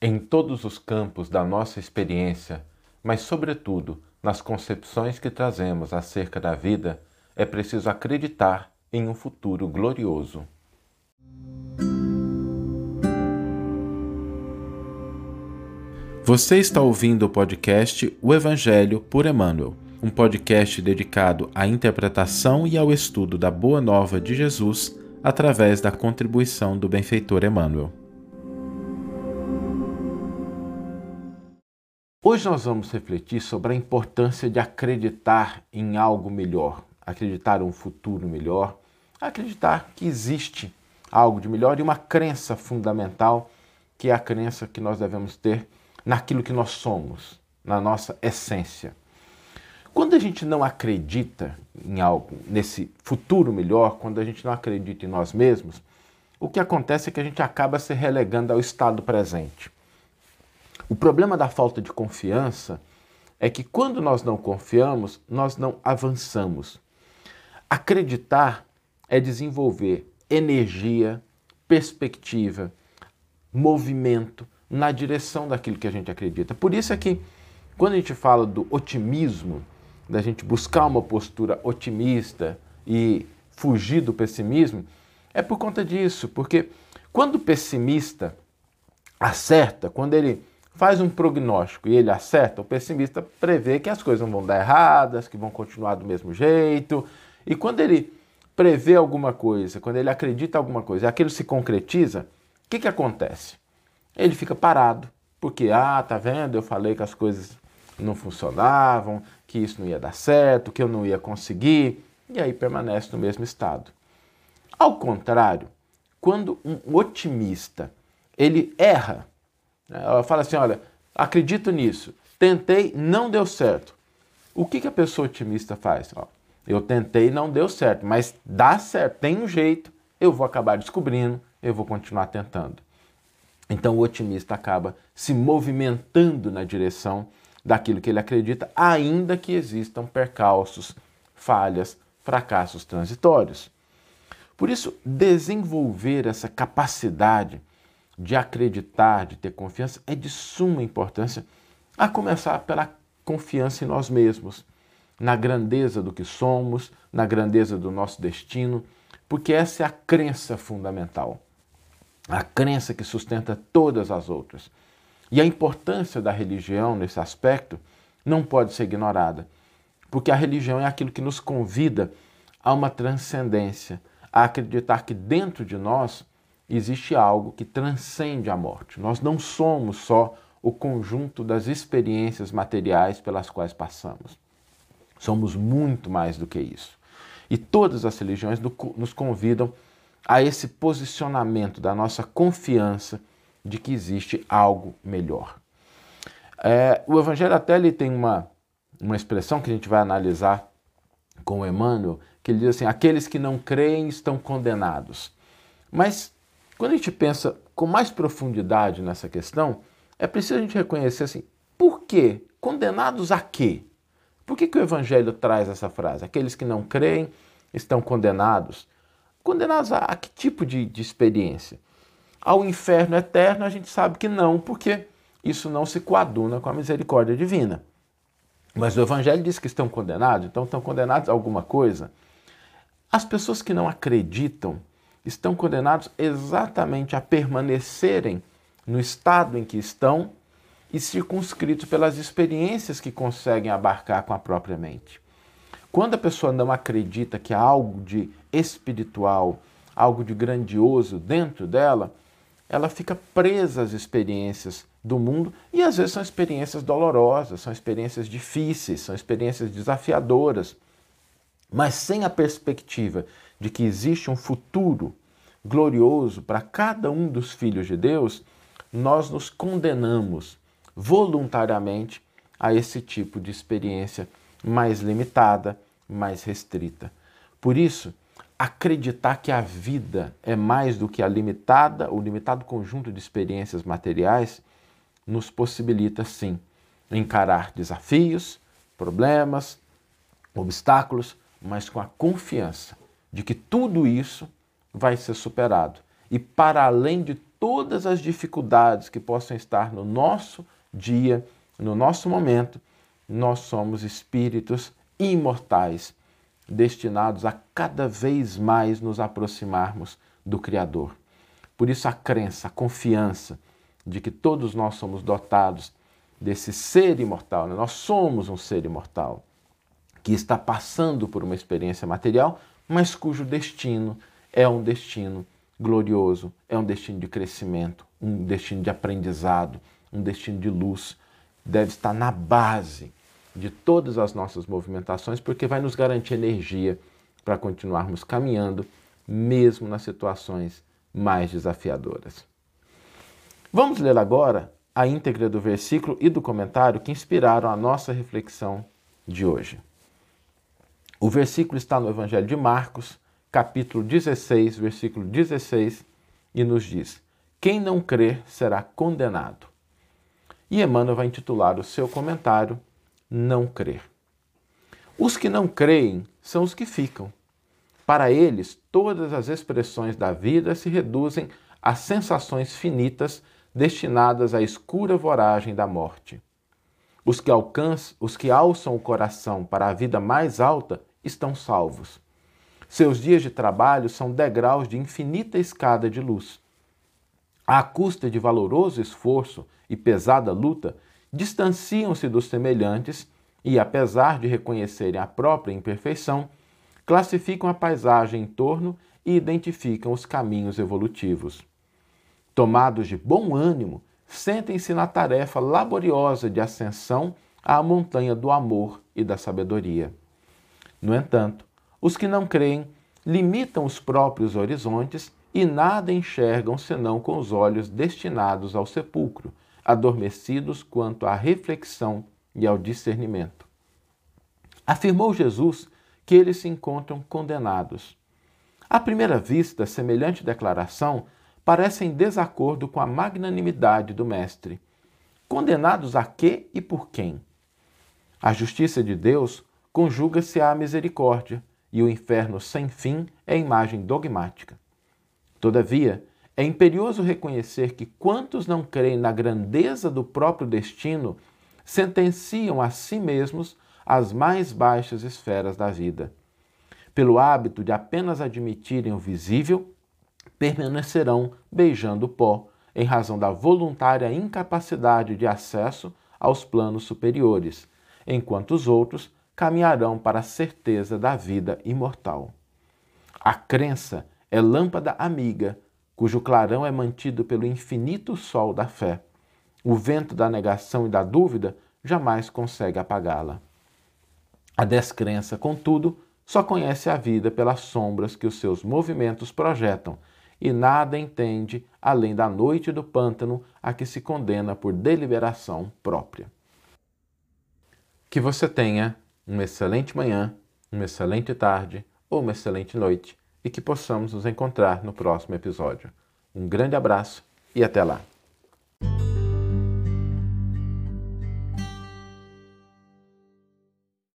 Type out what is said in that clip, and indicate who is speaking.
Speaker 1: em todos os campos da nossa experiência, mas, sobretudo, nas concepções que trazemos acerca da vida, é preciso acreditar em um futuro glorioso. Você está ouvindo o podcast O Evangelho por Emmanuel, um podcast dedicado à interpretação e ao estudo da Boa Nova de Jesus através da contribuição do benfeitor Emmanuel. Hoje nós vamos refletir sobre a importância de acreditar em algo melhor, acreditar em um futuro melhor, acreditar que existe algo de melhor e uma crença fundamental, que é a crença que nós devemos ter naquilo que nós somos, na nossa essência. Quando a gente não acredita em algo, nesse futuro melhor, quando a gente não acredita em nós mesmos, o que acontece é que a gente acaba se relegando ao estado presente. O problema da falta de confiança é que quando nós não confiamos, nós não avançamos. Acreditar é desenvolver energia, perspectiva, movimento na direção daquilo que a gente acredita. Por isso é que quando a gente fala do otimismo, da gente buscar uma postura otimista e fugir do pessimismo, é por conta disso, porque quando o pessimista acerta, quando ele faz um prognóstico e ele acerta, o pessimista prevê que as coisas não vão dar erradas, que vão continuar do mesmo jeito. E quando ele prevê alguma coisa, quando ele acredita em alguma coisa, e aquilo se concretiza, o que, que acontece? Ele fica parado, porque, ah, tá vendo, eu falei que as coisas não funcionavam, que isso não ia dar certo, que eu não ia conseguir, e aí permanece no mesmo estado. Ao contrário, quando um otimista ele erra? Ela fala assim: olha, acredito nisso, tentei, não deu certo. O que, que a pessoa otimista faz? Ó, eu tentei, não deu certo, mas dá certo, tem um jeito, eu vou acabar descobrindo, eu vou continuar tentando. Então o otimista acaba se movimentando na direção daquilo que ele acredita, ainda que existam percalços, falhas, fracassos transitórios. Por isso, desenvolver essa capacidade de acreditar, de ter confiança, é de suma importância, a começar pela confiança em nós mesmos, na grandeza do que somos, na grandeza do nosso destino, porque essa é a crença fundamental, a crença que sustenta todas as outras. E a importância da religião nesse aspecto não pode ser ignorada, porque a religião é aquilo que nos convida a uma transcendência, a acreditar que dentro de nós existe algo que transcende a morte. Nós não somos só o conjunto das experiências materiais pelas quais passamos. Somos muito mais do que isso. E todas as religiões nos convidam a esse posicionamento da nossa confiança de que existe algo melhor. É, o Evangelho até ele tem uma, uma expressão que a gente vai analisar com Emmanuel, que ele diz assim: aqueles que não creem estão condenados. Mas quando a gente pensa com mais profundidade nessa questão, é preciso a gente reconhecer assim, por quê? Condenados a quê? Por que, que o Evangelho traz essa frase? Aqueles que não creem estão condenados. Condenados a, a que tipo de, de experiência? Ao inferno eterno a gente sabe que não, porque isso não se coaduna com a misericórdia divina. Mas o Evangelho diz que estão condenados, então estão condenados a alguma coisa. As pessoas que não acreditam estão condenados exatamente a permanecerem no estado em que estão e circunscritos pelas experiências que conseguem abarcar com a própria mente. Quando a pessoa não acredita que há algo de espiritual, algo de grandioso dentro dela, ela fica presa às experiências do mundo e às vezes são experiências dolorosas, são experiências difíceis, são experiências desafiadoras. Mas sem a perspectiva de que existe um futuro glorioso para cada um dos filhos de Deus, nós nos condenamos voluntariamente a esse tipo de experiência mais limitada, mais restrita. Por isso, acreditar que a vida é mais do que a limitada, o limitado conjunto de experiências materiais, nos possibilita sim encarar desafios, problemas, obstáculos, mas com a confiança de que tudo isso vai ser superado. E para além de todas as dificuldades que possam estar no nosso dia, no nosso momento, nós somos espíritos imortais, destinados a cada vez mais nos aproximarmos do Criador. Por isso, a crença, a confiança de que todos nós somos dotados desse ser imortal, né? nós somos um ser imortal que está passando por uma experiência material, mas cujo destino é um destino glorioso, é um destino de crescimento, um destino de aprendizado, um destino de luz. Deve estar na base de todas as nossas movimentações, porque vai nos garantir energia para continuarmos caminhando, mesmo nas situações mais desafiadoras. Vamos ler agora a íntegra do versículo e do comentário que inspiraram a nossa reflexão de hoje. O versículo está no Evangelho de Marcos, capítulo 16, versículo 16, e nos diz: Quem não crer será condenado. E Emmanuel vai intitular o seu comentário Não crer. Os que não creem são os que ficam. Para eles, todas as expressões da vida se reduzem a sensações finitas destinadas à escura voragem da morte. Os que alcançam, os que alçam o coração para a vida mais alta estão salvos. Seus dias de trabalho são degraus de infinita escada de luz. À custa de valoroso esforço e pesada luta, distanciam-se dos semelhantes e, apesar de reconhecerem a própria imperfeição, classificam a paisagem em torno e identificam os caminhos evolutivos. Tomados de bom ânimo, sentem-se na tarefa laboriosa de ascensão à montanha do amor e da sabedoria. No entanto, os que não creem limitam os próprios horizontes e nada enxergam senão com os olhos destinados ao sepulcro, adormecidos quanto à reflexão e ao discernimento. Afirmou Jesus que eles se encontram condenados. À primeira vista, semelhante declaração parece em desacordo com a magnanimidade do Mestre. Condenados a quê e por quem? A justiça de Deus conjuga-se à misericórdia, e o inferno sem fim é imagem dogmática. Todavia, é imperioso reconhecer que quantos não creem na grandeza do próprio destino sentenciam a si mesmos as mais baixas esferas da vida. Pelo hábito de apenas admitirem o visível, permanecerão beijando o pó, em razão da voluntária incapacidade de acesso aos planos superiores, enquanto os outros caminharão para a certeza da vida imortal. A crença é lâmpada amiga, cujo clarão é mantido pelo infinito sol da fé. O vento da negação e da dúvida jamais consegue apagá-la. A descrença, contudo, só conhece a vida pelas sombras que os seus movimentos projetam e nada entende além da noite do pântano a que se condena por deliberação própria. Que você tenha uma excelente manhã, uma excelente tarde ou uma excelente noite e que possamos nos encontrar no próximo episódio. Um grande abraço e até lá!